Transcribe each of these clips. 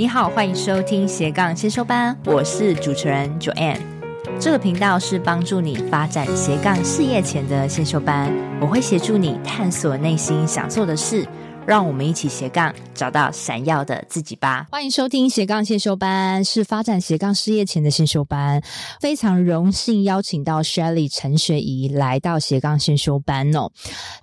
你好，欢迎收听斜杠先修班，我是主持人 Joanne。这个频道是帮助你发展斜杠事业前的先修班，我会协助你探索内心想做的事。让我们一起斜杠，找到闪耀的自己吧！欢迎收听斜杠先修班，是发展斜杠事业前的先修班。非常荣幸邀请到 Shelly 陈学怡来到斜杠先修班哦。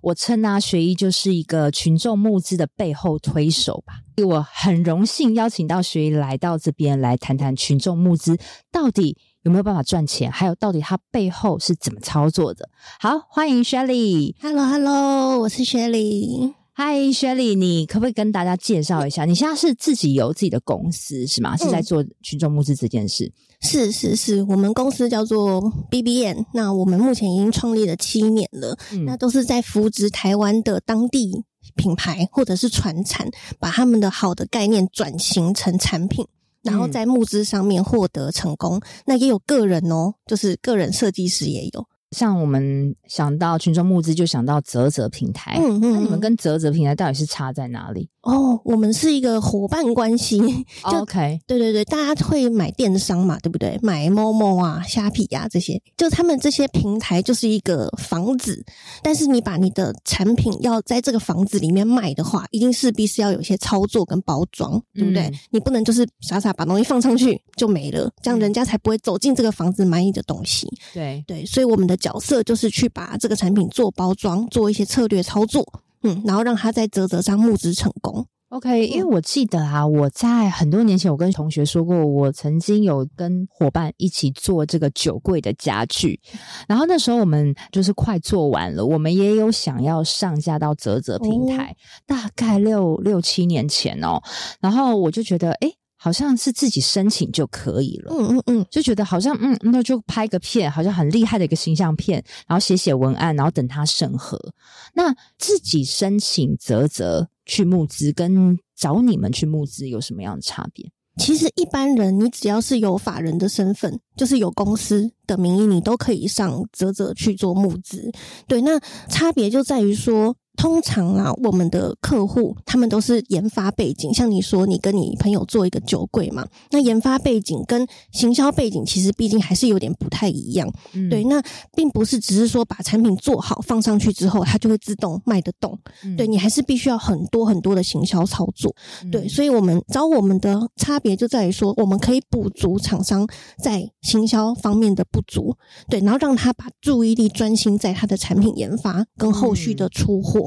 我称啊，学怡就是一个群众募资的背后推手吧。我很荣幸邀请到学怡来到这边来谈谈群众募资到底有没有办法赚钱，还有到底它背后是怎么操作的。好，欢迎 Shelly。Hello，Hello，我是 Shelly。嗨，Shelly，你可不可以跟大家介绍一下？你现在是自己有自己的公司是吗？是在做群众募资这件事？嗯、是是是，我们公司叫做 BBN，那我们目前已经创立了七年了，嗯、那都是在扶植台湾的当地品牌或者是传产，把他们的好的概念转型成产品，然后在募资上面获得成功。嗯、那也有个人哦，就是个人设计师也有。像我们想到群众募资，就想到泽泽平台。嗯嗯，那你们跟泽泽平台到底是差在哪里？哦，我们是一个伙伴关系。OK，对对对，大家会买电商嘛，对不对？买 Momo 啊、虾皮啊这些，就他们这些平台就是一个房子，但是你把你的产品要在这个房子里面卖的话，一定势必是要有一些操作跟包装，对不对？嗯、你不能就是傻傻把东西放上去就没了，这样人家才不会走进这个房子买你的东西。对对，所以我们的。角色就是去把这个产品做包装，做一些策略操作，嗯，然后让他在泽泽上募资成功。OK，因为我记得啊，我在很多年前，我跟同学说过，我曾经有跟伙伴一起做这个酒柜的家具，然后那时候我们就是快做完了，我们也有想要上架到泽泽平台，哦、大概六六七年前哦，然后我就觉得，诶好像是自己申请就可以了，嗯嗯嗯，就觉得好像嗯，那就拍个片，好像很厉害的一个形象片，然后写写文案，然后等他审核。那自己申请泽泽去募资，跟找你们去募资有什么样的差别？其实一般人，你只要是有法人的身份，就是有公司的名义，你都可以上泽泽去做募资。对，那差别就在于说。通常啊，我们的客户他们都是研发背景，像你说，你跟你朋友做一个酒柜嘛，那研发背景跟行销背景其实毕竟还是有点不太一样。嗯、对，那并不是只是说把产品做好放上去之后，它就会自动卖得动。嗯、对，你还是必须要很多很多的行销操作。嗯、对，所以我们找我们的差别就在于说，我们可以补足厂商在行销方面的不足，对，然后让他把注意力专心在他的产品研发跟后续的出货。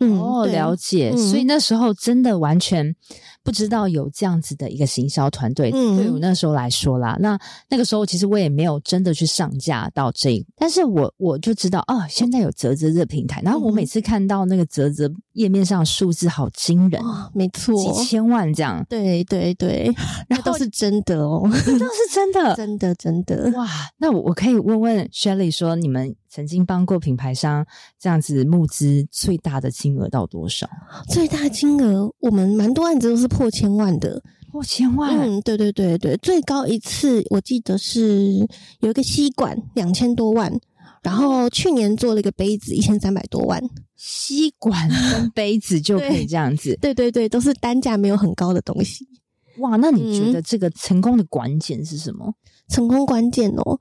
嗯，哦，了解。嗯、所以那时候真的完全不知道有这样子的一个行销团队。嗯，对我那时候来说啦，那那个时候其实我也没有真的去上架到这一，但是我我就知道哦，现在有泽泽这个平台。然后我每次看到那个泽泽页面上数字好惊人，哦、没错，几千万这样。对 对对，然后都是真的哦，都是 真的，真的真的。哇，那我我可以问问 Shelly 说，你们曾经帮过品牌商这样子募资最大的金额到多少？最大金额，我们蛮多案子都是破千万的，破千万。嗯，对对对对，最高一次我记得是有一个吸管两千多万，然后去年做了一个杯子一千三百多万。吸管跟杯子就可以这样子？对，对对对，都是单价没有很高的东西。哇，那你觉得这个成功的关键是什么？嗯、成功关键哦，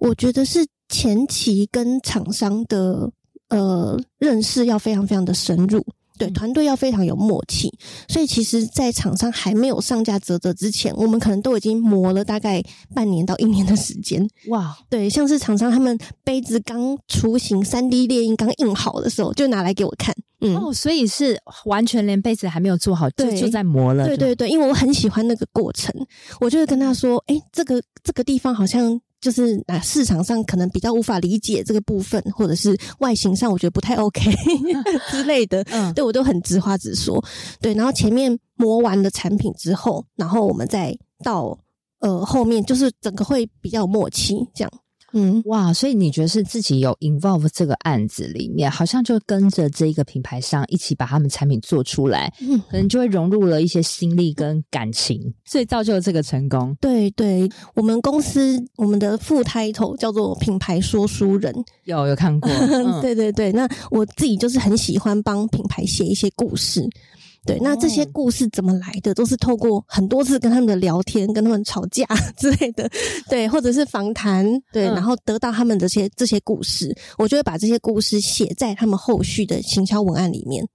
我觉得是。前期跟厂商的呃认识要非常非常的深入，对，团队要非常有默契，所以其实，在厂商还没有上架泽泽之前，我们可能都已经磨了大概半年到一年的时间。哇，对，像是厂商他们杯子刚雏形三 D 列印刚印好的时候，就拿来给我看。嗯，哦，所以是完全连杯子还没有做好，对就就在磨了。对对对，因为我很喜欢那个过程，我就会跟他说：“哎，这个这个地方好像就是啊，市场上可能比较无法理解这个部分，或者是外形上我觉得不太 OK 之类的，嗯，对我都很直话直说。对，然后前面磨完了产品之后，然后我们再到呃后面，就是整个会比较有默契这样。嗯，哇，所以你觉得是自己有 involve 这个案子里面，好像就跟着这个品牌商一起把他们产品做出来，嗯，可能就会融入了一些心力跟感情，所以造就了这个成功。对对，我们公司我们的副 title 叫做品牌说书人，有有看过，嗯、对对对，那我自己就是很喜欢帮品牌写一些故事。对，那这些故事怎么来的？都是透过很多次跟他们的聊天，跟他们吵架 之类的，对，或者是访谈，对，嗯、然后得到他们这些这些故事，我就会把这些故事写在他们后续的行销文案里面。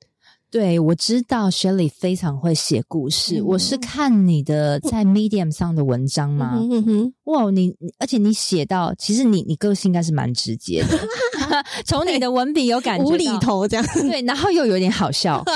对，我知道 Shelly 非常会写故事，嗯、我是看你的在 Medium 上的文章嘛，嗯哼哼，哇，你而且你写到，其实你你个性应该是蛮直接的，从你的文笔有感觉无厘头这样，对，然后又有点好笑。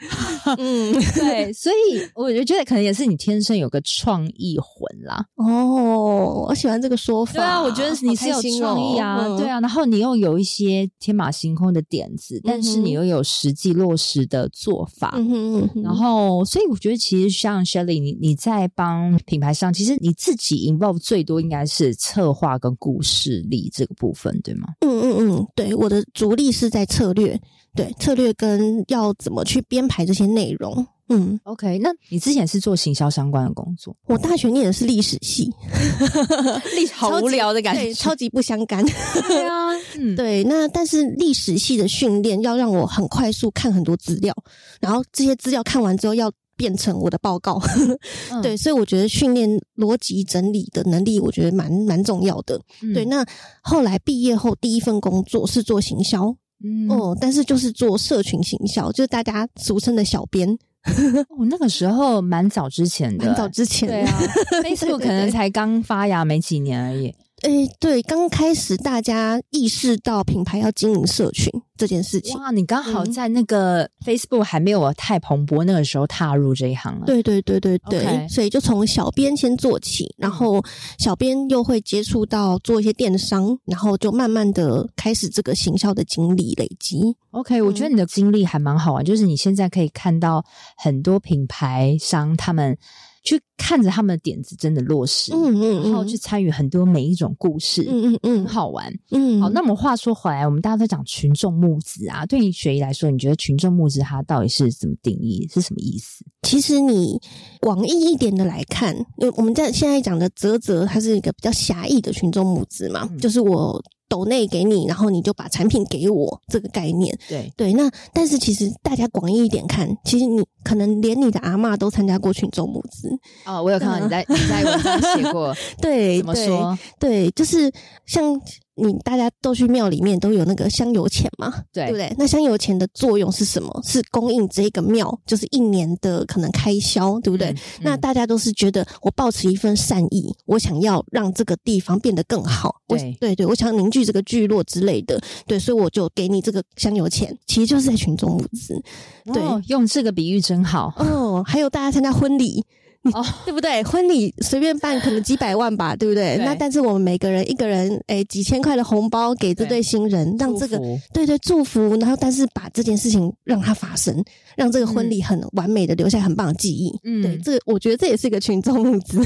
嗯，对，所以我就觉得可能也是你天生有个创意魂啦。哦，我喜欢这个说法。对啊，我觉得你是有创意啊，哦、对啊，然后你又有一些天马行空的点子，嗯、但是你又有实际落实的做法。嗯哼嗯哼，然后，所以我觉得其实像 Shelly，你你在帮品牌上，其实你自己 involve 最多应该是策划跟故事力这个部分，对吗？嗯嗯嗯，对，我的主力是在策略。对，策略跟要怎么去编排这些内容，嗯，OK。那你之前是做行销相关的工作？我大学念的是历史系，历史好无聊的感觉，对，超级不相干。对啊，嗯，对。那但是历史系的训练要让我很快速看很多资料，然后这些资料看完之后要变成我的报告。嗯、对，所以我觉得训练逻辑整理的能力，我觉得蛮蛮重要的。嗯、对，那后来毕业后第一份工作是做行销。嗯哦，但是就是做社群行销，就是大家俗称的小编。哦，那个时候蛮早之前的，蛮早之前，对啊，Facebook 可能才刚发芽没几年而已。诶，对，刚开始大家意识到品牌要经营社群这件事情。哇，你刚好在那个 Facebook 还没有太蓬勃那个时候踏入这一行了。对对对对对，Okay. 所以就从小编先做起，然后小编又会接触到做一些电商，然后就慢慢的开始这个行销的经历累积。OK，我觉得你的经历还蛮好玩，就是你现在可以看到很多品牌商他们。去看着他们的点子真的落实，嗯嗯，嗯然后去参与很多每一种故事，嗯嗯嗯，很好玩，嗯。好，那么话说回来，我们大家都讲群众募资啊，对于雪怡来说，你觉得群众募资它到底是怎么定义，是什么意思？其实你广义一点的来看，因为我们在现在讲的泽泽，它是一个比较狭义的群众募资嘛，嗯、就是我。抖内给你，然后你就把产品给我，这个概念。对对，那但是其实大家广义一点看，其实你可能连你的阿嬷都参加过群众募资。哦，我有看到你在、嗯、你在文章写过，对，怎么说？对，对，就是像。你大家都去庙里面都有那个香油钱嘛？对，对不对？那香油钱的作用是什么？是供应这个庙就是一年的可能开销，对不对？嗯嗯、那大家都是觉得我抱持一份善意，我想要让这个地方变得更好。对，对对，我想凝聚这个聚落之类的。对，所以我就给你这个香油钱，其实就是在群众募资。对、哦，用这个比喻真好。哦，还有大家参加婚礼。哦，对不对？婚礼随便办，可能几百万吧，对不对？对，那但是我们每个人一个人，哎几千块的红包给这对新人，让这个对对祝福，然后但是把这件事情让它发生，让这个婚礼很完美的留下很棒的记忆。嗯，对，这个我觉得这也是一个群众募资。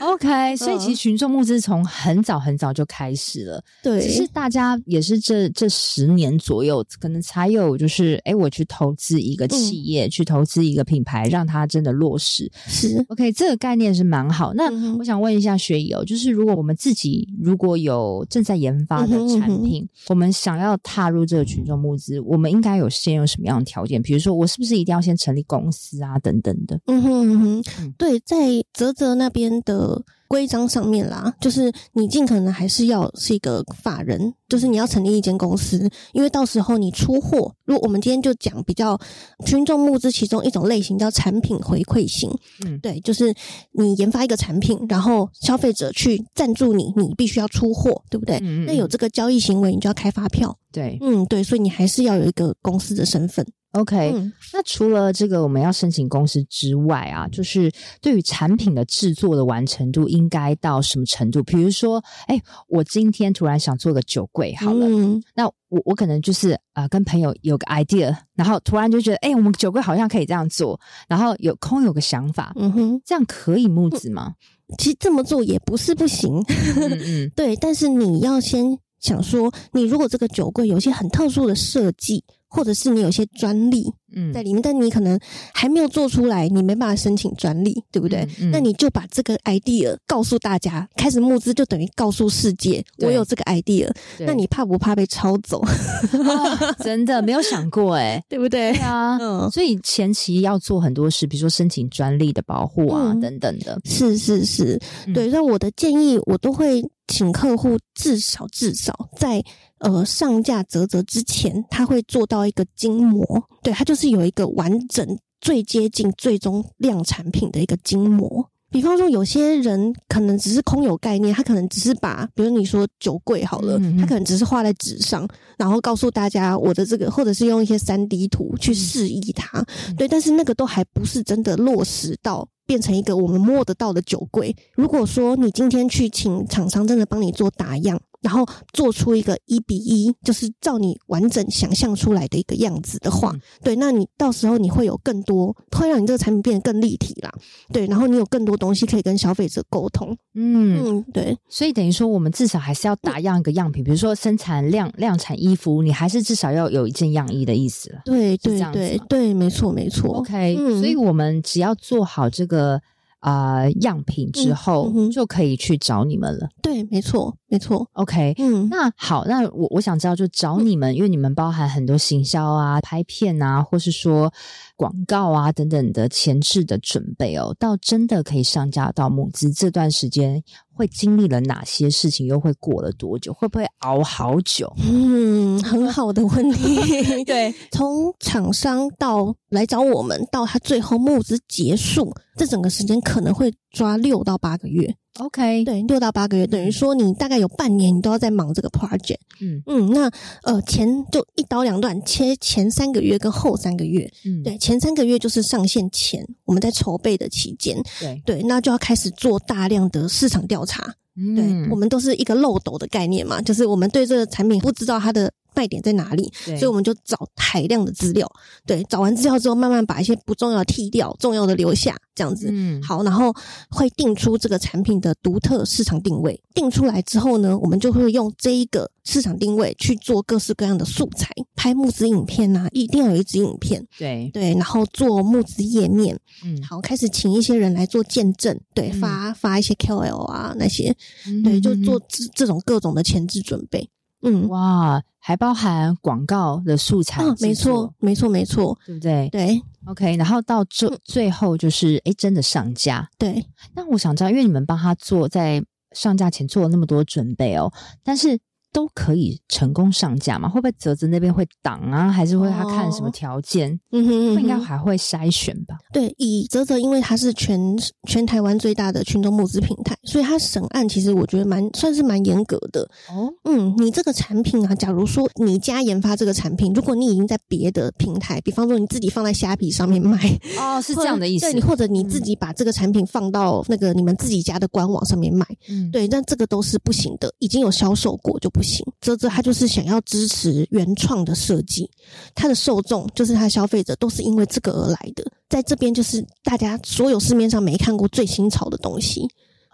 OK，所以其实群众募资从很早很早就开始了，对，只是大家也是这这十年左右，可能才有就是，哎，我去投资一个企业，嗯、去投资一个品牌，让它真的落实。是 OK，这个概念是蛮好。那我想问一下雪怡哦，就是如果我们自己如果有正在研发的产品，嗯哼嗯哼，我们想要踏入这个群众募资，我们应该有先有什么样的条件？比如说，我是不是一定要先成立公司啊，等等的？嗯哼嗯哼，嗯对，在泽泽那边的。呃，规章上面啦，就是你尽可能还是要是一个法人，就是你要成立一间公司，因为到时候你出货，如果我们今天就讲比较群众募资其中一种类型叫产品回馈型，嗯，对，就是你研发一个产品，然后消费者去赞助你，你必须要出货，对不对？嗯嗯，那有这个交易行为，你就要开发票，对，嗯，对，所以你还是要有一个公司的身份。OK，嗯，那除了这个我们要申请公司之外啊，就是对于产品的制作的完成度，应应该到什么程度？比如说，哎，我今天突然想做个酒柜，好了，嗯、那我我可能就是啊、呃，跟朋友有个 idea，然后突然就觉得，哎，我们酒柜好像可以这样做，然后有空有个想法，嗯哼，这样可以募资吗？其实这么做也不是不行，嗯嗯 对，但是你要先想说，你如果这个酒柜有一些很特殊的设计。或者是你有些专利嗯在里面，嗯、但你可能还没有做出来，你没办法申请专利，对不对？嗯嗯、那你就把这个 idea 告诉大家，开始募资就等于告诉世界我有这个 idea。那你怕不怕被抄走？哦、真的没有想过哎、欸，对不对？对啊，嗯，所以前期要做很多事，比如说申请专利的保护啊、嗯、等等的。是是是，嗯、对。那我的建议，我都会请客户至少至少在。呃，上架泽泽之前，他会做到一个筋膜，对，他就是有一个完整、最接近最终量产品的一个筋膜。比方说，有些人可能只是空有概念，他可能只是把，比如你说酒柜好了，他可能只是画在纸上，然后告诉大家我的这个，或者是用一些三 D 图去示意它，嗯、对，但是那个都还不是真的落实到变成一个我们摸得到的酒柜。如果说你今天去请厂商真的帮你做打样。然后做出一个一比一，就是照你完整想象出来的一个样子的话，嗯、对，那你到时候你会有更多，会让你这个产品变得更立体啦，对，然后你有更多东西可以跟消费者沟通，嗯嗯，对，所以等于说我们至少还是要打样一个样品，嗯、比如说生产量量产衣服，你还是至少要有一件样衣的意思了，对对对对，没错没错，OK，、嗯、所以我们只要做好这个。啊、呃，样品之后、嗯嗯、就可以去找你们了。对，没错，没错。OK，嗯，那好，那我我想知道，就找你们，嗯、因为你们包含很多行销啊、拍片啊，或是说广告啊等等的前置的准备哦，到真的可以上架到募资这段时间。会经历了哪些事情？又会过了多久？会不会熬好久？嗯，很好的问题。对，从厂商到来找我们，到他最后募资结束，这整个时间可能会抓六到八个月。OK，对，六到八个月，等于说你大概有半年，你都要在忙这个 project。嗯嗯，那呃，前就一刀两断，切前三个月跟后三个月。嗯，对，前三个月就是上线前我们在筹备的期间。对对，那就要开始做大量的市场调查。嗯，对，我们都是一个漏斗的概念嘛，就是我们对这个产品不知道它的。卖点在哪里？所以我们就找海量的资料，对，找完资料之后，慢慢把一些不重要的剔掉，重要的留下，这样子。嗯，好，然后会定出这个产品的独特市场定位。定出来之后呢，我们就会用这一个市场定位去做各式各样的素材，拍募资影片呐、啊，一定要有一支影片。对对，然后做募资页面。嗯，好，开始请一些人来做见证，对，发发一些 KOL 啊那些，嗯、对，就做这这种各种的前置准备。嗯，哇，还包含广告的素材，哦，没错，没错，没错，对不对？对，OK，然后到最最后就是，哎，真的上架。对，那我想知道，因为你们帮他做在上架前做了那么多准备哦，但是。都可以成功上架吗？会不会泽泽那边会挡啊？还是会他看什么条件？哦、嗯哼，嗯哼，应该还会筛选吧？对，以泽泽，因为它是全全台湾最大的群众募资平台，所以它审案其实我觉得蛮算是蛮严格的。哦，嗯，你这个产品啊，假如说你家研发这个产品，如果你已经在别的平台，比方说你自己放在虾皮上面卖，哦，是这样的意思。对，你或者你自己把这个产品放到那个你们自己家的官网上面卖，嗯，对，但这个都是不行的，已经有销售过就不不行。泽泽他就是想要支持原创的设计，他的受众就是他的消费者，都是因为这个而来的。在这边就是大家所有市面上没看过最新潮的东西。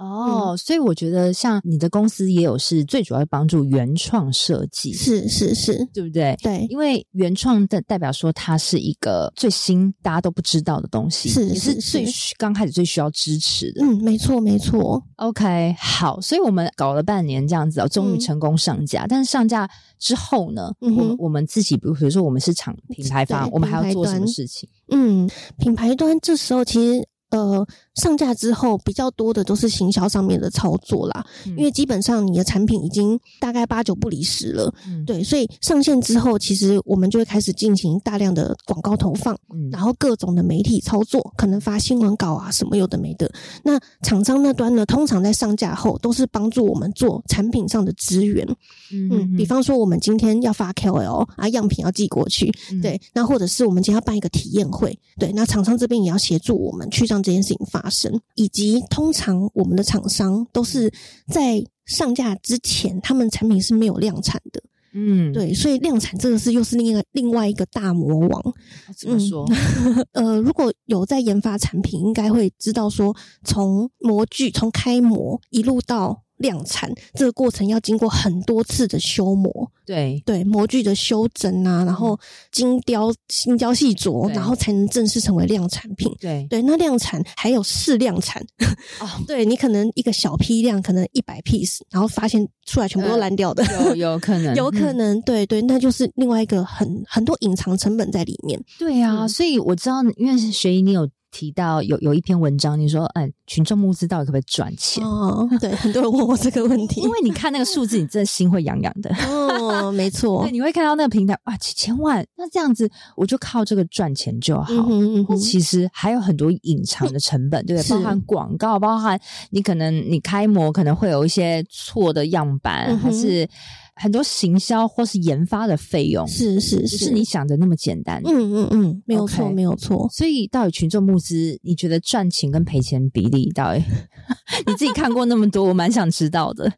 哦，嗯、所以我觉得像你的公司也有是最主要帮助原创设计，是是是，对不对？对，因为原创的代表说它是一个最新大家都不知道的东西，是是是，刚开始最需要支持的。嗯，没错没错。OK，好，所以我们搞了半年这样子哦，终于成功上架。嗯、但是上架之后呢，我我们自己，比如比如说我们是厂品牌方，我们还要做什么事情？嗯，品牌端这时候其实。呃，上架之后比较多的都是行销上面的操作啦，嗯、因为基本上你的产品已经大概八九不离十了，嗯、对，所以上线之后，其实我们就会开始进行大量的广告投放，嗯、然后各种的媒体操作，可能发新闻稿啊什么有的没的。那厂商那端呢，通常在上架后都是帮助我们做产品上的资源，嗯，嗯，比方说我们今天要发 KOL 啊，样品要寄过去，嗯、对，那或者是我们今天要办一个体验会，对，那厂商这边也要协助我们去让。这件事情发发生，以及通常我们的厂商都是在上架之前，他们产品是没有量产的。嗯，对，所以量产这个是又是另一个另外一个大魔王。怎么说？嗯、呃，如果有在研发产品，应该会知道说，从模具从开模一路到。量产这个过程要经过很多次的修模，对。对，模具的修整啊，然后精雕精雕细琢，然后才能正式成为量产品。对。对，那量产还有试量产。哦，对你可能一个小批量，可能一百 piece，然后发现出来全部都烂掉的，呃、有有可能，有可能，对对，那就是另外一个很很多隐藏成本在里面。对啊，嗯、所以我知道，因为学仪你有。提到有有一篇文章，你说，嗯，群众募资到底可不可以赚钱？哦，对，很多人问我这个问题，因为你看那个数字，你真的心会痒痒的。哦，没错，对，你会看到那个平台，哇，几千万，那这样子我就靠这个赚钱就好。嗯哼嗯哼，其实还有很多隐藏的成本，对不对？包含广告，包含你可能你开模可能会有一些错的样板，嗯、还是。很多行销或是研发的费用是是是，不是你想的那么简单。嗯嗯嗯，没有错 Okay 没有错。所以到底群众募资，你觉得赚钱跟赔钱比例到底？你自己看过那么多，我蛮想知道的。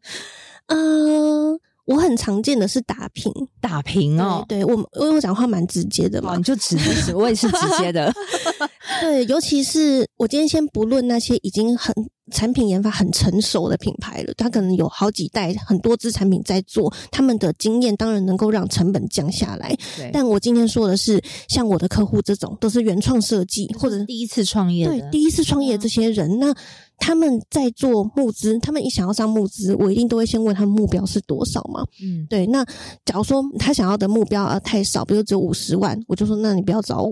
嗯、呃，我很常见的是打平，打平哦。对，对我因为我讲话蛮直接的嘛，哦、你就直接，我也是直接的。对，尤其是我今天先不论那些已经很。产品研发很成熟的品牌了，它可能有好几代很多支产品在做，他们的经验当然能够让成本降下来。但我今天说的是，像我的客户这种都是原创设计或者第一次创业，对，第一次创业这些人，那他们在做募资，他们一想要上募资，我一定都会先问他们目标是多少嘛？嗯，对。那假如说他想要的目标啊太少，比如只有五十万，我就说那你不要找我，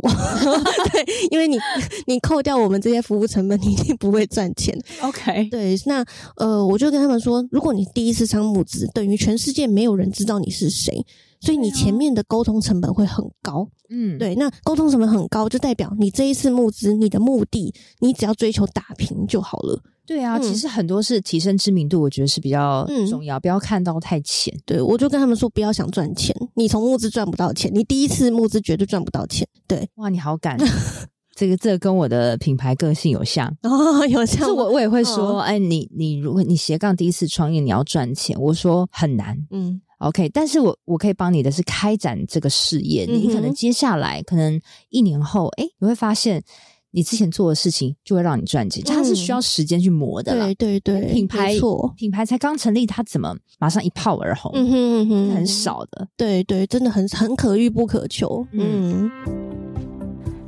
对，因为你 你扣掉我们这些服务成本，你一定不会赚钱。OK，对，那呃，我就跟他们说，如果你第一次上募资，等于全世界没有人知道你是谁，所以你前面的沟通成本会很高。嗯，对，那沟通成本很高，就代表你这一次募资，你的目的，你只要追求打平就好了。对啊，嗯、其实很多是提升知名度，我觉得是比较重要，嗯、不要看到太浅。对，我就跟他们说，不要想赚钱，你从募资赚不到钱，你第一次募资绝对赚不到钱。对，哇，你好敢。这个这个跟我的品牌个性有像哦，有像。我我也会说，哦、哎，你你如果你斜杠第一次创业，你要赚钱，我说很难，嗯，OK。但是我我可以帮你的是开展这个事业，嗯、你可能接下来可能一年后，哎，你会发现你之前做的事情就会让你赚钱，它、嗯、是需要时间去磨的啦。对对对，品牌错品牌才刚成立，它怎么马上一炮而红？嗯哼嗯哼，很少的。对对，真的很很可遇不可求。嗯。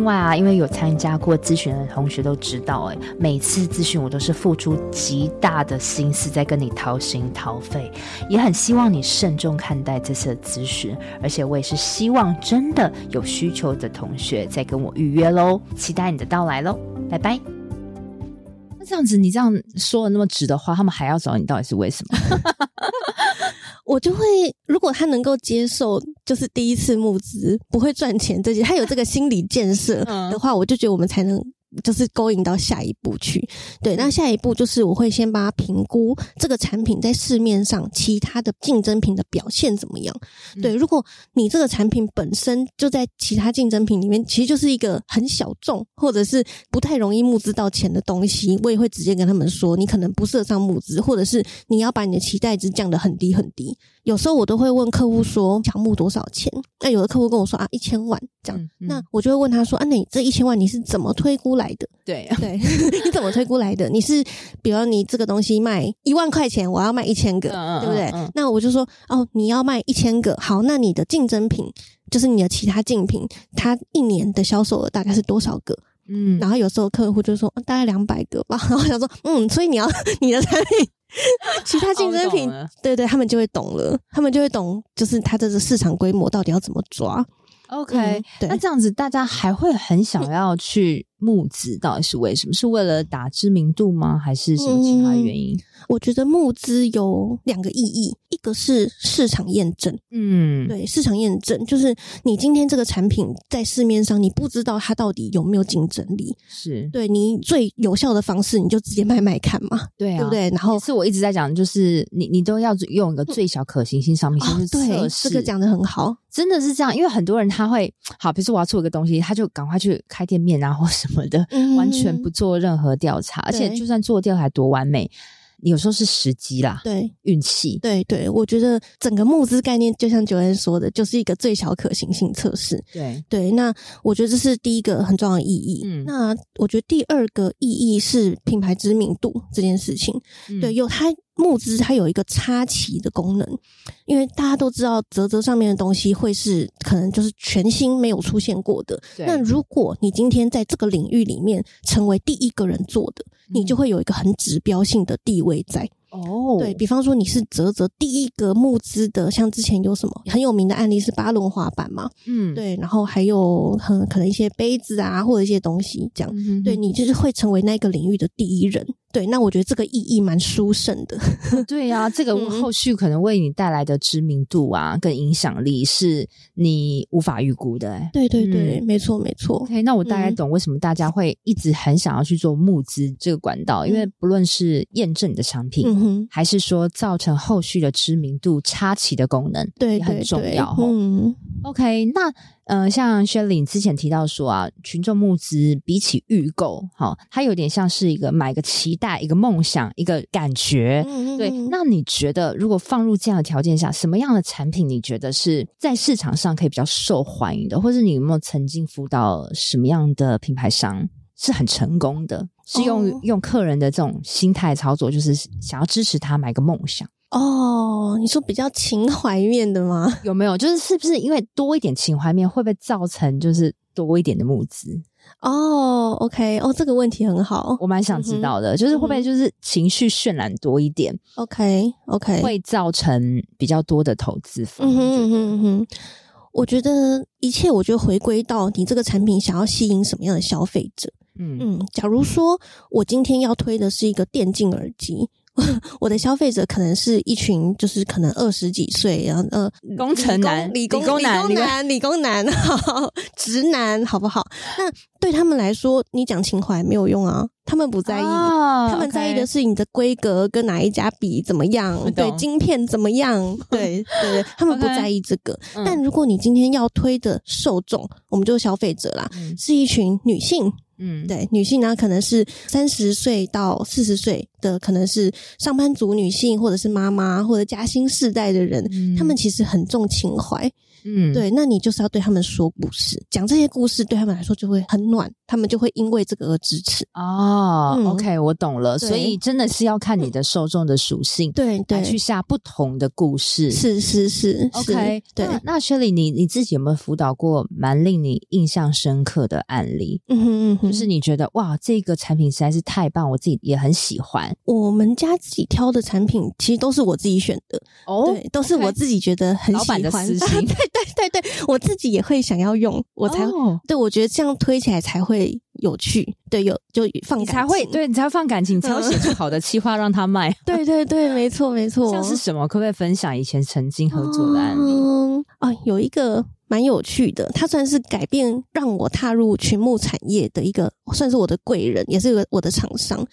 另外啊，因为有参加过咨询的同学都知道，哎，每次咨询我都是付出极大的心思在跟你掏心掏肺，也很希望你慎重看待这次的咨询，而且我也是希望真的有需求的同学再跟我预约喽，期待你的到来喽，拜拜。那这样子，你这样说了那么直的话，他们还要找你，到底是为什么？我就会，如果他能够接受，就是第一次募资不会赚钱这些，他有这个心理建设的话，我就觉得我们才能。就是勾引到下一步去，对，那下一步就是我会先帮他评估这个产品在市面上其他的竞争品的表现怎么样。对，如果你这个产品本身就在其他竞争品里面，其实就是一个很小众或者是不太容易募资到钱的东西，我也会直接跟他们说，你可能不适合上募资，或者是你要把你的期待值降得很低很低。有时候我都会问客户说，乔木多少钱？那有的客户跟我说啊，一千万这样，嗯嗯、那我就会问他说，啊，你这一千万你是怎么推估来的？对对，你怎么推估来的？你是比如你这个东西卖一万块钱，我要卖一千个，嗯、对不对？那我就说哦，你要卖一千个，好，那你的竞争品就是你的其他竞品，它一年的销售额大概是多少个？嗯，然后有时候客户就说大概两百个吧，然后想说，嗯，所以你要你的产品，其他竞争品，对对，他们就会懂了，他们就会懂，就是它这个市场规模到底要怎么抓。OK，、嗯、那这样子大家还会很想要去募资，到底是为什么？是为了打知名度吗？还是什么其他原因？嗯、我觉得募资有两个意义，一个是市场验证，嗯，对，市场验证就是你今天这个产品在市面上，你不知道它到底有没有竞争力，是对你最有效的方式，你就直接卖卖看嘛，对啊，对不对？然后是我一直在讲，就是你你都要用一个最小可行性商品，先去测试，对，这个讲的很好。真的是这样，因为很多人他会好，比如说我要做一个东西，他就赶快去开店面啊，或什么的，嗯、完全不做任何调查，而且就算做调查多完美，有时候是时机啦，对，运气，对对，我觉得整个募资概念就像 Joanne 说的，就是一个最小可行性测试，对。对。那我觉得这是第一个很重要的意义。嗯，那我觉得第二个意义是品牌知名度这件事情，嗯、对，有它。募资它有一个插旗的功能，因为大家都知道泽泽上面的东西会是可能就是全新没有出现过的。那如果你今天在这个领域里面成为第一个人做的，嗯、你就会有一个很指标性的地位在。哦，对，比方说你是泽泽第一个募资的，像之前有什么很有名的案例是八轮滑板嘛，嗯，对，然后还有很可能一些杯子啊或者一些东西这样，嗯、哼对你就是会成为那个领域的第一人。对，那我觉得这个意义蛮殊胜的。对呀、啊，这个 后续可能为你带来的知名度啊，跟影响力是你无法预估的。对对对，嗯、没错没错。OK，那我大概懂为什么大家会一直很想要去做募资这个管道，嗯、因为不论是验证你的产品，嗯、还是说造成后续的知名度插旗的功能，对，也很重要。嗯，OK，那。呃，像 Shelly 之前提到说啊，群众募资比起预购，哈，它有点像是一个买个期待、一个梦想、一个感觉。嗯嗯嗯对，那你觉得如果放入这样的条件下，什么样的产品你觉得是在市场上可以比较受欢迎的？或者你有没有曾经辅导什么样的品牌商是很成功的？是用、哦、用客人的这种心态操作，就是想要支持他买个梦想。哦，你说比较情怀面的吗？有没有？就是是不是因为多一点情怀面，会不会造成就是多一点的募资？哦，OK，哦，这个问题很好，我蛮想知道的，嗯、就是会不会就是情绪渲染多一点？OK，OK，、okay, okay、会造成比较多的投资。嗯哼嗯哼嗯哼，我觉得一切，我觉得回归到你这个产品想要吸引什么样的消费者。嗯嗯，假如说我今天要推的是一个电竞耳机。我的消费者可能是一群，就是可能二十几岁，然后呃，工程男、理工、理工男、理工男、理工男，直男，好不好？那对他们来说，你讲情怀没有用啊，他们不在意，哦、他们在意的是你的规格跟哪一家比怎么样，懂对，晶片怎么样，对对对，他们不在意这个。但如果你今天要推的受众，我们就是消费者啦，嗯、是一群女性。嗯，对，女性呢，可能是三十岁到四十岁的，可能是上班族女性，或者是妈妈，或者夹心世代的人，嗯、他们其实很重情怀。嗯，对，那你就是要对他们说故事，讲这些故事对他们来说就会很暖，他们就会因为这个而支持。哦、嗯、OK，我懂了，所以真的是要看你的受众的属性，对对，来去下不同的故事。是是是，OK，对。那，那 Shirley，你你自己有没有辅导过蛮令你印象深刻的案例？嗯哼嗯哼，就是你觉得哇，这个产品实在是太棒，我自己也很喜欢。我们家自己挑的产品其实都是我自己选的，哦，对，都是我自己觉得很喜欢的私心。对对对对，我自己也会想要用，我才、oh. 对，我觉得这样推起来才会有趣。对，有就放才会对你才会放感情，才会写出好的企划让他卖。对对对，没错没错。像是什么？可不可以分享以前曾经合作的案例？嗯啊，有一个蛮有趣的，他算是改变让我踏入群牧产业的一个，算是我的贵人，也是我的厂商。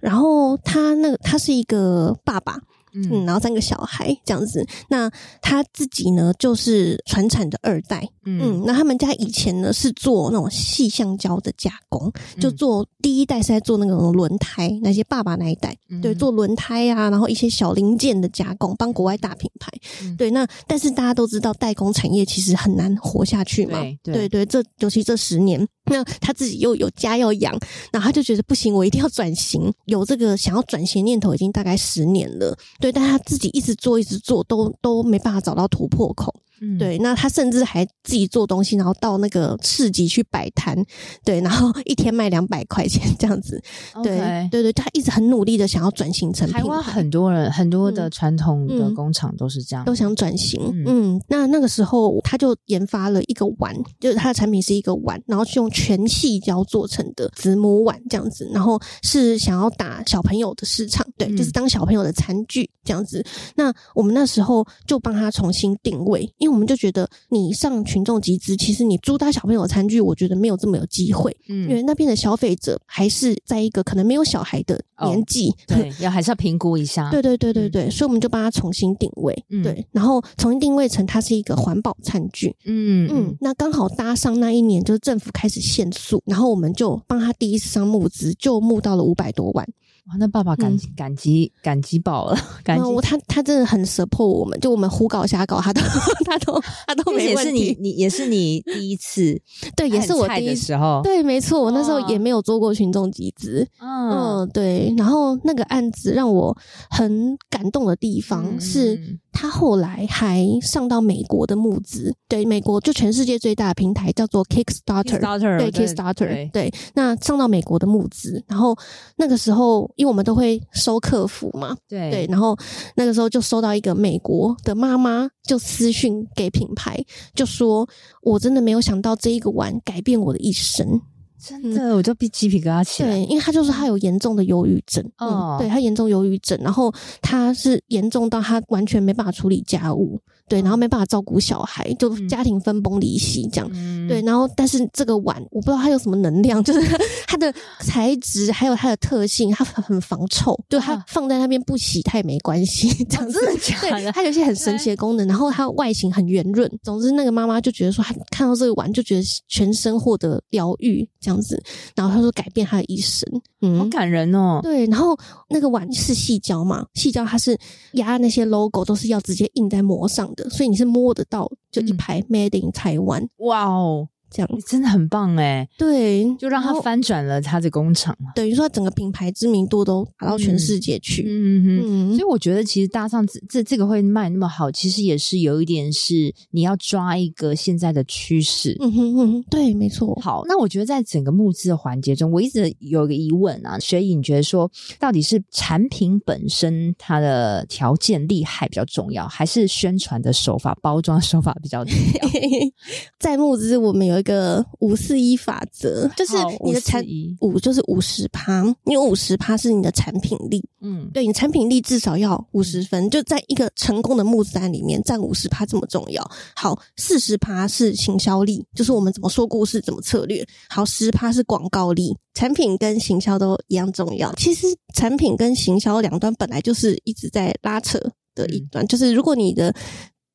然后他那个他是一个爸爸。嗯，然后三个小孩这样子，那他自己呢，就是传产的二代。嗯，那他们家以前呢是做那种细橡胶的加工，就做第一代是在做那种轮胎，那些爸爸那一代，对，做轮胎啊，然后一些小零件的加工，帮国外大品牌。对，那但是大家都知道代工产业其实很难活下去嘛。对对，这尤其这十年，那他自己又有家要养，然后他就觉得不行，我一定要转型，有这个想要转型念头已经大概十年了。对，但他自己一直做，一直做，都都没办法找到突破口。嗯、对，那他甚至还自己做东西，然后到那个市集去摆摊，对，然后一天卖两百块钱这样子。对 Okay 对对，他一直很努力的想要转型成。台湾很多人很多的传统的工厂都是这样，都想转型。嗯，嗯，那那个时候他就研发了一个碗，就是他的产品是一个碗，然后是用全细胶做成的子母碗这样子，然后是想要打小朋友的市场，对，嗯、就是当小朋友的餐具这样子。那我们那时候就帮他重新定位，因为我们就觉得你上群众集资，其实你租搭小朋友餐具，我觉得没有这么有机会，嗯，因为那边的消费者还是在一个可能没有小孩的年纪，哦、对，要还是要评估一下，对对对对对，嗯、所以我们就帮他重新定位，嗯、对，然后重新定位成它是一个环保餐具，嗯。嗯，那刚好搭上那一年就是政府开始限塑，然后我们就帮他第一次上募资，就募到了五百多万。哇，那爸爸感感激感激爆了，感激。他他真的很 support 我们，就我们胡搞瞎搞，他都他都他都没问题。也是你你也是你第一次，对，也是我第一的时候，对，没错，我那时候也没有做过群众集资，嗯，嗯，对。然后那个案子让我很感动的地方是，他后来还上到美国的募资，对，美国就全世界最大的平台叫做 Kickstarter，对，Kickstarter，对，那上到美国的募资，然后那个时候。因为我们都会收客服嘛，对对，然后那个时候就收到一个美国的妈妈就私讯给品牌，就说：“我真的没有想到这一个碗改变我的一生。”真的，我就被鸡皮疙瘩起来。对，因为他就是他有严重的忧郁症，哦、嗯，对他严重忧郁症，然后他是严重到他完全没办法处理家务。对，然后没办法照顾小孩，就家庭分崩离析这样。嗯、对，然后但是这个碗，我不知道它有什么能量，就是 它的材质还有它的特性，它很很防臭，就它放在那边不洗它也没关系。这样子，真的假的？对，它有一些很神奇的功能，然后它外形很圆润。总之，那个妈妈就觉得说，她看到这个碗就觉得全身获得疗愈这样子，然后她说改变她的一生。嗯，好感人哦。对，然后那个碗是细胶嘛，细胶它是压那些 logo 都是要直接印在膜上的。所以你是摸得到，就一排 Made in Taiwan，哇哦！这样真的很棒哎，对，就让他翻转了他的工厂，等于说整个品牌知名度都打到全世界去。嗯嗯嗯。所以我觉得其实搭上这这这个会卖那么好，其实也是有一点是你要抓一个现在的趋势。嗯哼哼，对，没错。好，那我觉得在整个募资的环节中，我一直有一个疑问啊，学颖，你觉得说到底是产品本身它的条件厉害比较重要，还是宣传的手法、包装手法比较重要？在募资，我们有。一个五四一法则，就是你的产五就是五十趴，因为五十趴是你的产品力，嗯，对，你产品力至少要五十分，就在一个成功的募资案里面占五十趴这么重要。好，四十趴是行销力，就是我们怎么说故事，怎么策略。好，十趴是广告力，产品跟行销都一样重要。其实产品跟行销两端本来就是一直在拉扯的一端，嗯、就是如果你的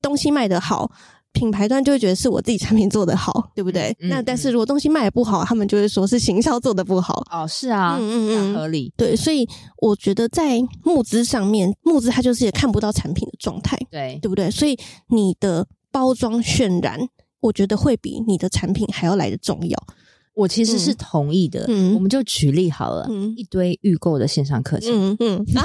东西卖得好。品牌端就会觉得是我自己产品做得好，对不对？那但是如果东西卖的不好，他们就会说是行销做得不好。哦，是啊，嗯嗯嗯，合理。对，所以我觉得在募资上面，募资它就是也看不到产品的状态，对，对不对？所以你的包装渲染，我觉得会比你的产品还要来的重要。我其实是同意的，嗯，我们就举例好了，嗯，一堆预购的线上课程，嗯嗯，啊，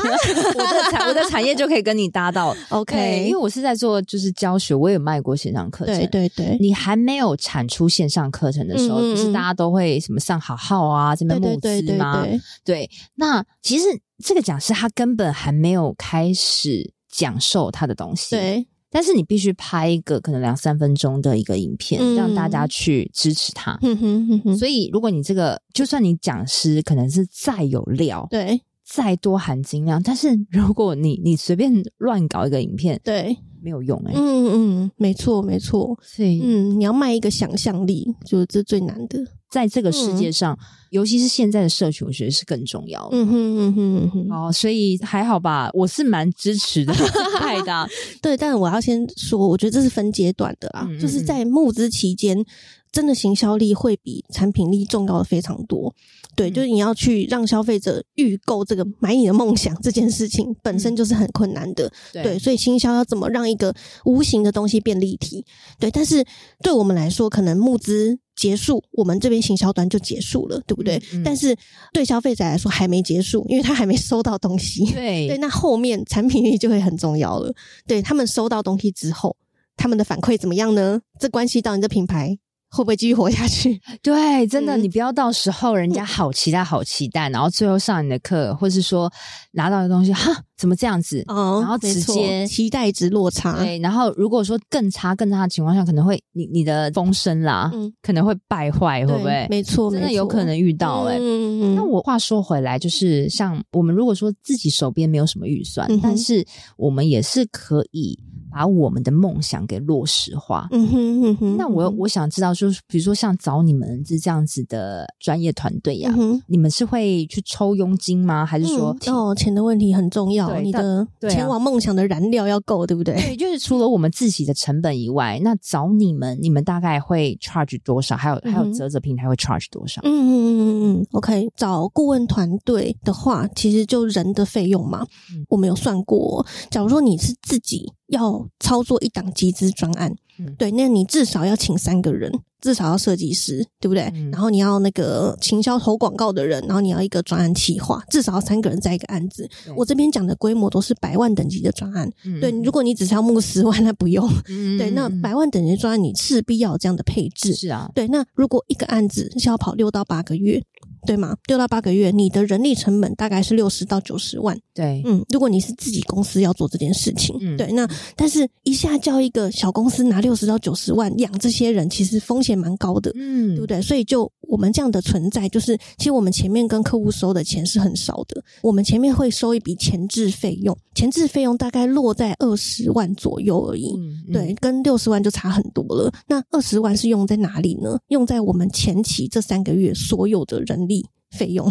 我的产我的产业就可以跟你搭到，OK，因为我是在做就是教学，我也有卖过线上课程，对对对，你还没有产出线上课程的时候，不是大家都会什么上好号啊这边募资吗？对，那其实这个讲师他根本还没有开始讲授他的东西，对。但是你必须拍一个可能两三分钟的一个影片，嗯、让大家去支持他。嗯哼嗯哼，所以如果你这个，就算你讲师可能是再有料，对，再多含金量，但是如果你你随便乱搞一个影片，对，没有用哎、欸。嗯嗯，没错没错。所以嗯，你要卖一个想象力，就是这最难的。在这个世界上，嗯、尤其是现在的社群，我觉得是更重要的。嗯哼嗯哼嗯哼。哦，所以还好吧，我是蛮支持的，派的。对，但是我要先说，我觉得这是分阶段的啦，嗯嗯嗯，就是在募资期间，真的行销力会比产品力重要的非常多。对，就是你要去让消费者预购这个买你的梦想这件事情，本身就是很困难的。嗯、对，所以行销要怎么让一个无形的东西变立体？对，但是对我们来说，可能募资。结束，我们这边行销端就结束了，对不对？嗯嗯、但是对消费者来说还没结束，因为他还没收到东西。对 对，那后面产品力就会很重要了。对，他们收到东西之后，他们的反馈怎么样呢？这关系到你的品牌。会不会继续活下去？对，真的，嗯、你不要到时候人家好期待、好期待，嗯、然后最后上你的课，或是说拿到的东西，哈，怎么这样子？哦，然后直接期待值落差。对，然后如果说更差、更差的情况下，可能会你你的风声啦，嗯，可能会败坏，会不会？没错，真的有可能遇到哎、欸。嗯嗯。那我话说回来，就是像我们如果说自己手边没有什么预算，嗯、但是我们也是可以。把我们的梦想给落实化。嗯哼嗯哼。那我我想知道，就是比如说像找你们是这样子的专业团队呀，嗯、你们是会去抽佣金吗？还是说、嗯、哦，钱的问题很重要，你的前往梦想的燃料要够，对不对？对，就是除了我们自己的成本以外，那找你们，你们大概会 charge 多少？还有、嗯、还有，泽泽平台会 charge 多少？嗯嗯嗯嗯嗯。OK，找顾问团队的话，其实就人的费用嘛，嗯、我们有算过。假如说你是自己。要操作一档集资专案，嗯、对，那你至少要请三个人，至少要设计师，对不对？嗯、然后你要那个行销投广告的人，然后你要一个专案企划，至少要三个人在一个案子。对我这边讲的规模都是百万等级的专案，嗯、对，如果你只是要募十万，那不用。嗯、对，那百万等级的专案，你势必要有这样的配置。是啊，对，那如果一个案子是要跑六到八个月。对吗？六到八个月，你的人力成本大概是六十到九十万。对，嗯，如果你是自己公司要做这件事情，嗯，对，那但是一下叫一个小公司拿六十到九十万养这些人，其实风险蛮高的，嗯，对不对？所以就我们这样的存在，就是其实我们前面跟客户收的钱是很少的，我们前面会收一笔前置费用，前置费用大概落在二十万左右而已，嗯嗯、对，跟六十万就差很多了。那二十万是用在哪里呢？用在我们前期这三个月所有的人力。费用，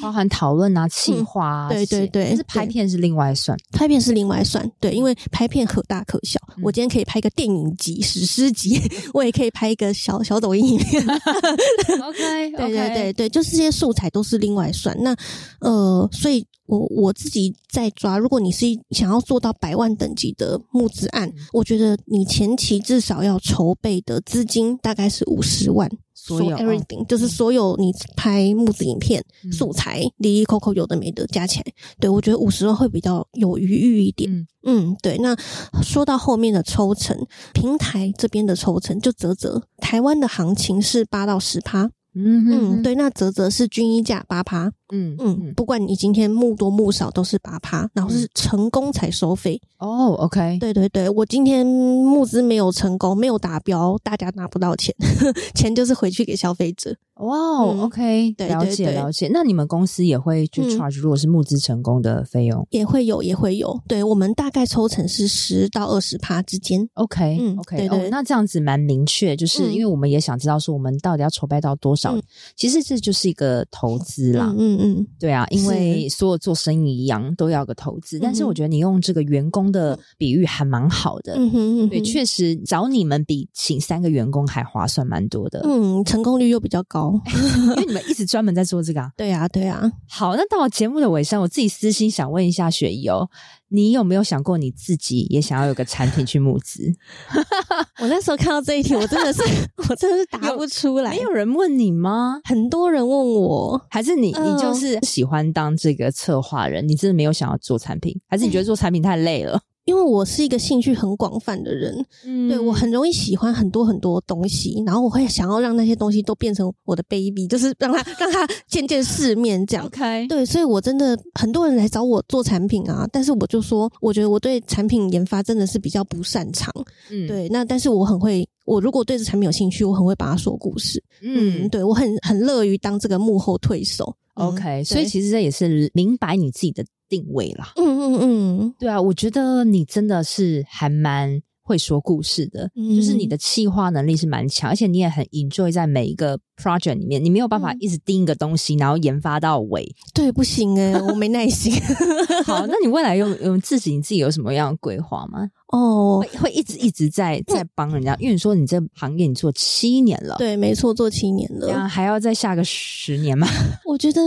包含讨论啊、企划啊、嗯，对对对，但是拍片是另外算，拍片是另外算，对，因为拍片可大可小。嗯、我今天可以拍一个电影集、史诗集，我也可以拍一个小小抖音影片。OK，对对对对，就是这些素材都是另外算。那呃，所以我我自己在抓，如果你是想要做到百万等级的募资案，嗯、我觉得你前期至少要筹备的资金大概是五十万。所有 everything、哦、就是所有你拍木子影片、嗯、素材，离离扣扣有的没的加起来，对，我觉得五十万会比较有余裕一点。嗯，嗯，对。那说到后面的抽成，平台这边的抽成就啧啧，台湾的行情是八到十趴。嗯嗯，对，那泽泽是均一价八趴。嗯嗯，不管你今天募多募少，都是八趴，然后是成功才收费。哦，OK，对对对，我今天募资没有成功，没有达标，大家拿不到钱，钱就是回去给消费者。哇哦，OK，了解了解。那你们公司也会去 charge，如果是募资成功的费用，也会有，也会有。对，我们大概抽成是十到二十趴之间。OK，嗯，OK，对对。那这样子蛮明确，就是因为我们也想知道说我们到底要筹备到多少。其实这就是一个投资啦。嗯嗯，对啊，因为所有做生意一样都要个投资。但是我觉得你用这个员工的比喻还蛮好的。嗯哼，对，确实找你们比请三个员工还划算蛮多的。嗯，成功率又比较高。因为你们一直专门在做这个啊，对啊，对啊。好，那到了节目的尾声，我自己私心想问一下雪怡哦，你有没有想过你自己也想要有个产品去募资？我那时候看到这一题，我真的是，我真的是答不出来。没有人问你吗？很多人问我，还是你，你就是喜欢当这个策划人？你真的没有想要做产品，还是你觉得做产品太累了？因为我是一个兴趣很广泛的人，嗯，对，我很容易喜欢很多很多东西，然后我会想要让那些东西都变成我的 baby，就是让他让他见见世面这样。OK，对，所以我真的很多人来找我做产品啊，但是我就说，我觉得我对产品研发真的是比较不擅长，嗯，对，那但是我很会，我如果对这产品有兴趣，我很会把它说故事，嗯，对，我很很乐于当这个幕后推手。OK，所以其实这也是明白你自己的定位啦。嗯嗯嗯，对啊，我觉得你真的是还蛮会说故事的，嗯、就是你的企划能力是蛮强，而且你也很 enjoy 在每一个 project 里面，你没有办法一直盯一个东西，嗯、然后研发到尾。对，不行哎、欸、我没耐心。好，那你未来有有自己你自己有什么样的规划吗？哦，会会一直一直在在帮人家，因为你说你这行业你做七年了，对，没错，做七年了，啊，还要再下个十年吗？我觉得。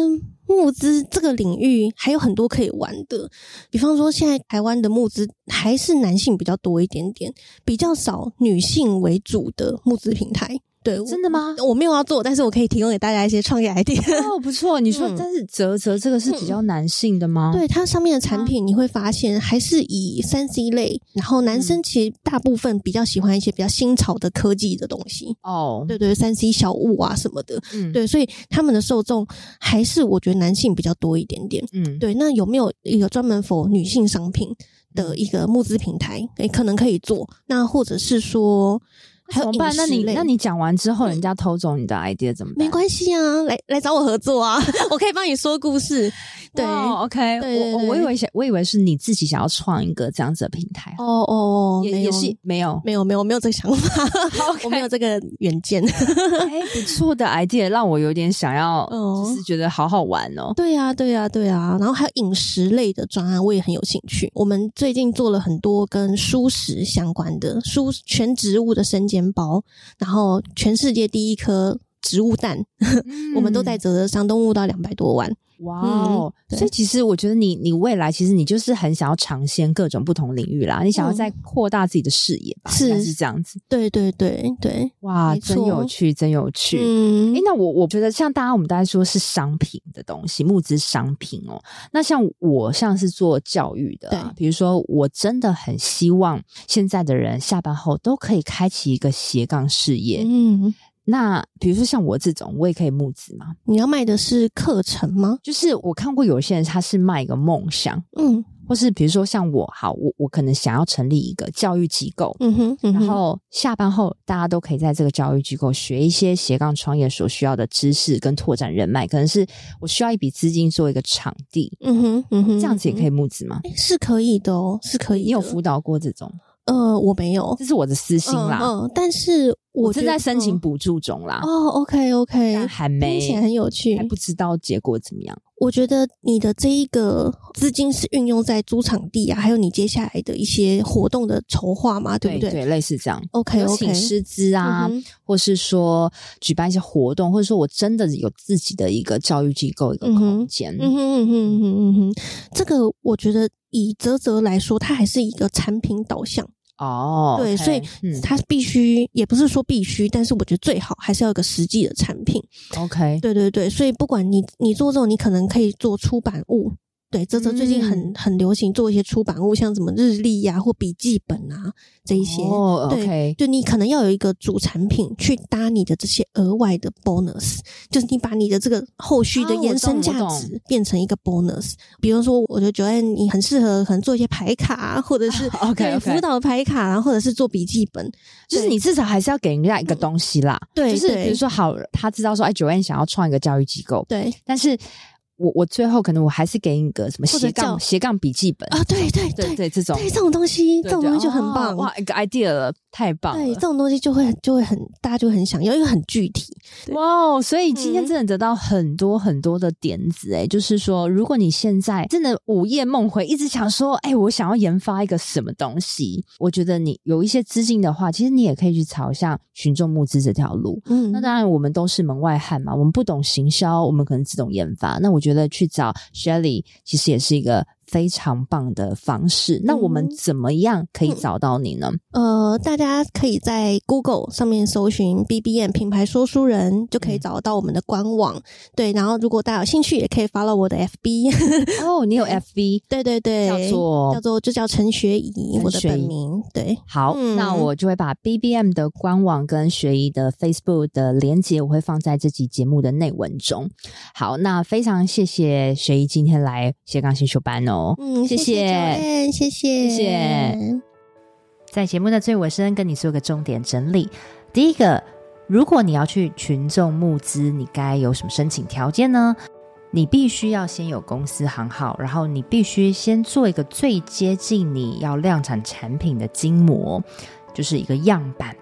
募资这个领域还有很多可以玩的，比方说现在台湾的募资还是男性比较多一点点，比较少女性为主的募资平台。对，真的吗？我没有要做，但是我可以提供给大家一些创业 idea。哦，不错。你说，嗯、但是泽泽这个是比较男性的吗？对，它上面的产品你会发现还是以三 C 类，然后男生其实大部分比较喜欢一些比较新潮的科技的东西。哦，对对，三 C 小物啊什么的。嗯，对，所以他们的受众还是我觉得男性比较多一点点。嗯，对。那有没有一个专门 for 女性商品的一个募资平台？诶，可能可以做。那或者是说。还有怎么办？那你那你讲完之后，人家偷走你的 idea 怎么办？没关系啊，来来找我合作啊，我可以帮你说故事。对，OK，我我以为想，我以为是你自己想要创一个这样子的平台。哦哦，也也是没有没有没有没有这个想法，我没有这个远见。哎，不错的 idea，让我有点想要，就是觉得好好玩哦。对呀对呀对呀，然后还有饮食类的专案，我也很有兴趣。我们最近做了很多跟蔬食相关的蔬全植物的生煎包，然后全世界第一颗植物蛋，嗯、我们都在泽泽上都募到两百多万。哇哦！嗯、所以其实我觉得你你未来其实你就是很想要尝鲜各种不同领域啦，你想要再扩大自己的视野吧？是、嗯、是这样子。对对对对，哇，真有趣，真有趣。嗯，诶，那我我觉得像大家我们大家说是商品的东西，募资商品哦。那像我像是做教育的、比如说我真的很希望现在的人下班后都可以开启一个斜杠事业。嗯。那比如说像我这种，我也可以募资吗？你要卖的是课程吗？就是我看过有些人他是卖一个梦想，嗯，或是比如说像我，好，我我可能想要成立一个教育机构，嗯哼，嗯哼，然后下班后大家都可以在这个教育机构学一些斜杠创业所需要的知识跟拓展人脉，可能是我需要一笔资金做一个场地，嗯哼，嗯哼，这样子也可以募资吗？是可以的哦，是可以。你有辅导过这种？呃，我没有，这是我的私心啦。嗯，嗯，但是我，正在申请补助中啦。哦，OK OK，还没，听起来很有趣，还不知道结果怎么样。我觉得你的这一个资金是运用在租场地啊，还有你接下来的一些活动的筹划嘛，对不对？对，类似这样。OK OK，请师资啊，嗯、或是说举办一些活动，或者说我真的有自己的一个教育机构一个空间。嗯哼嗯哼嗯哼嗯哼，这个我觉得以泽泽来说，它还是一个产品导向。哦，oh, 对，okay, 所以它必须，嗯、也不是说必须，但是我觉得最好还是要有个实际的产品。OK，对对对，所以不管你你做这种，你可能可以做出版物。对，泽泽最近很、嗯、很流行做一些出版物，像什么日历呀、啊、或笔记本啊这一些。哦，OK，对，就你可能要有一个主产品去搭你的这些额外的 bonus，就是你把你的这个后续的延伸价值变成一个 bonus。比如说，我觉得 Joanne 你很适合可能做一些牌卡，或者是 OK 辅导牌卡，然后或者是做笔记本，就是你至少还是要给人家一个东西啦。对，就是比如说好，他知道说哎，Joanne 想要创一个教育机构，对，但是。我我最后可能我还是给你个什么斜杠斜杠笔记本啊，对对对对，这种对这种东西，这种东西就很棒哇，一个 idea 了，太棒了。对，这种东西就会就会很大家就会很想要，因为很具体。哇，所以今天真的得到很多很多的点子诶，就是说，如果你现在真的午夜梦回，一直想说，哎，我想要研发一个什么东西，我觉得你有一些资金的话，其实你也可以去朝向群众募资这条路。嗯，那当然我们都是门外汉嘛，我们不懂行销，我们可能只懂研发。那我觉觉得去找 Shelly 其实也是一个。非常棒的方式，那我们怎么样可以找到你呢？嗯、呃，大家可以在 Google 上面搜寻 BBM 品牌说书人，就可以找到我们的官网。嗯、对，然后如果大家有兴趣，也可以 follow 我的 FB。哦，你有 FB？对对对，叫做叫做就叫陈学怡，我的本名。对，好，嗯、那我就会把 BBM 的官网跟学怡的 Facebook 的连接，我会放在这集节目的内文中。好，那非常谢谢学怡今天来斜杠新修班哦。嗯，谢谢，谢谢，谢谢。在节目的最尾声，跟你做个重点整理。第一个，如果你要去群众募资，你该有什么申请条件呢？你必须要先有公司行号，然后你必须先做一个最接近你要量产产品的筋膜，就是一个样板。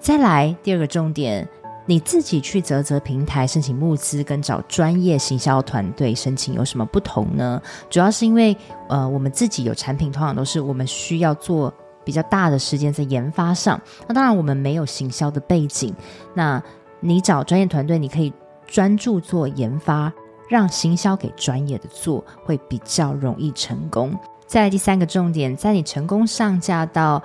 再来，第二个重点。你自己去泽泽平台申请募资，跟找专业行销团队申请有什么不同呢？主要是因为，呃，我们自己有产品，通常都是我们需要做比较大的时间在研发上。那当然，我们没有行销的背景。那你找专业团队，你可以专注做研发，让行销给专业的做，会比较容易成功。再来第三个重点，在你成功上架到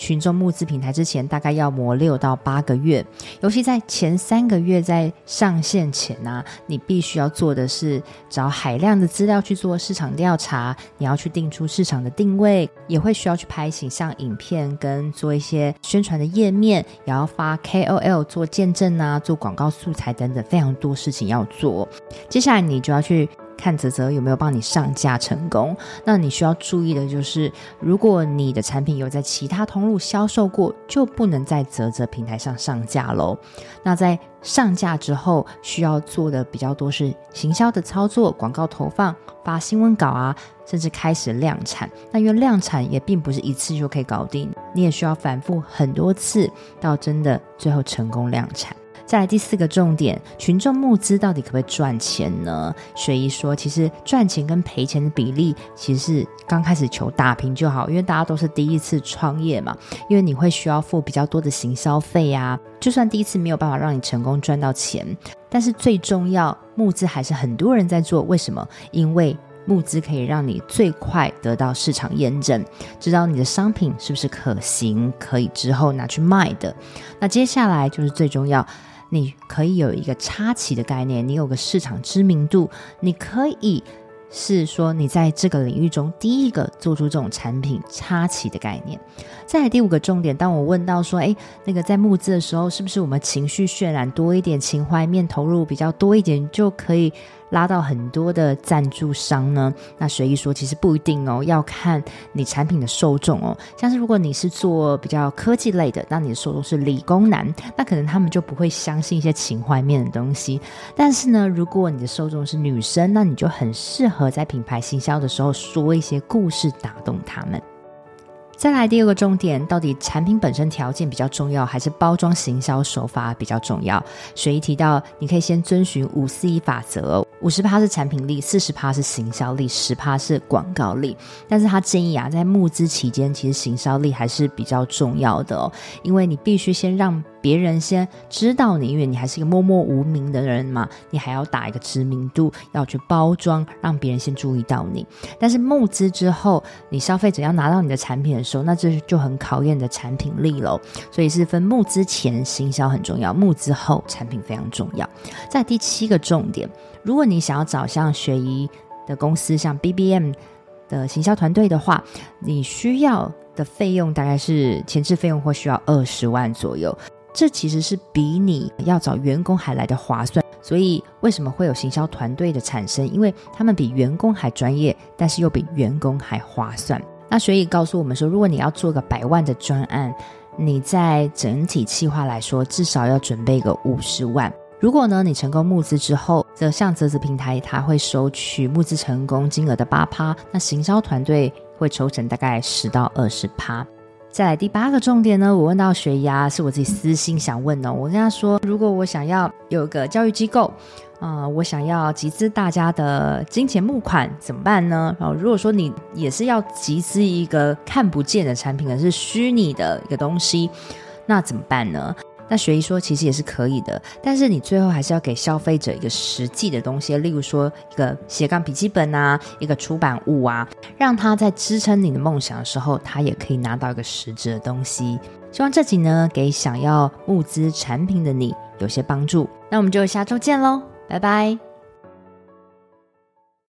群众募资平台之前，大概要磨六到八个月。尤其在前三个月在上线前呢、啊，你必须要做的是找海量的资料去做市场调查，你要去定出市场的定位，也会需要去拍形象影片跟做一些宣传的页面，也要发 KOL 做见证啊，做广告素材等等，非常多事情要做。接下来你就要去。看泽泽有没有帮你上架成功？那你需要注意的就是，如果你的产品有在其他通路销售过，就不能在泽泽平台上上架喽。那在上架之后，需要做的比较多是行销的操作、广告投放、发新闻稿啊，甚至开始量产。那因为量产也并不是一次就可以搞定，你也需要反复很多次，到真的最后成功量产。再来第四个重点，群众募资到底可不可以赚钱呢？雪姨说，其实赚钱跟赔钱的比例，其实是刚开始求打平就好，因为大家都是第一次创业嘛，因为你会需要付比较多的行销费啊。就算第一次没有办法让你成功赚到钱，但是最重要，募资还是很多人在做。为什么？因为募资可以让你最快得到市场验证，知道你的商品是不是可行，可以之后拿去卖的。那接下来就是最重要。你可以有一个插旗的概念，你有个市场知名度，你可以是说你在这个领域中第一个做出这种产品插旗的概念。再来第五个重点，当我问到说，诶，那个在募资的时候，是不是我们情绪渲染多一点，情怀面投入比较多一点，就可以拉到很多的赞助商呢？那随意说，其实不一定哦，要看你产品的受众哦。像是如果你是做比较科技类的，那你的受众是理工男，那可能他们就不会相信一些情怀面的东西。但是呢，如果你的受众是女生，那你就很适合在品牌行销的时候说一些故事，打动他们。再来第二个重点，到底产品本身条件比较重要，还是包装行销手法比较重要？雪姨提到，你可以先遵循五四一法则，五十趴是产品力，四十趴是行销力，十趴是广告力。但是他建议啊，在募资期间，其实行销力还是比较重要的哦，因为你必须先让。别人先知道你，因为你还是一个默默无名的人嘛，你还要打一个知名度，要去包装，让别人先注意到你。但是募资之后，你消费者要拿到你的产品的时候，那这就很考验你的产品力喽。所以是分募资前行销很重要，募资后产品非常重要。在第七个重点，如果你想要找像雪姨的公司，像 BBM 的行销团队的话，你需要的费用大概是前置费用或需要二十万左右。这其实是比你要找员工还来得划算，所以为什么会有行销团队的产生？因为他们比员工还专业，但是又比员工还划算。那所以告诉我们说，如果你要做个百万的专案，你在整体计划来说，至少要准备个五十万。如果呢，你成功募资之后，则像泽子平台，它会收取募资成功金额的八趴，那行销团队会抽成大概十到二十趴。再来第八个重点呢，我问到雪牙，是我自己私心想问的。我跟他说，如果我想要有个教育机构，啊、我想要集资大家的金钱募款，怎么办呢？然后如果说你也是要集资一个看不见的产品，而是虚拟的一个东西，那怎么办呢？那学医说，其实也是可以的，但是你最后还是要给消费者一个实际的东西，例如说一个斜杠笔记本啊，一个出版物啊，让他在支撑你的梦想的时候，他也可以拿到一个实质的东西。希望这集呢，给想要募资产品的你有些帮助。那我们就下周见喽，拜拜。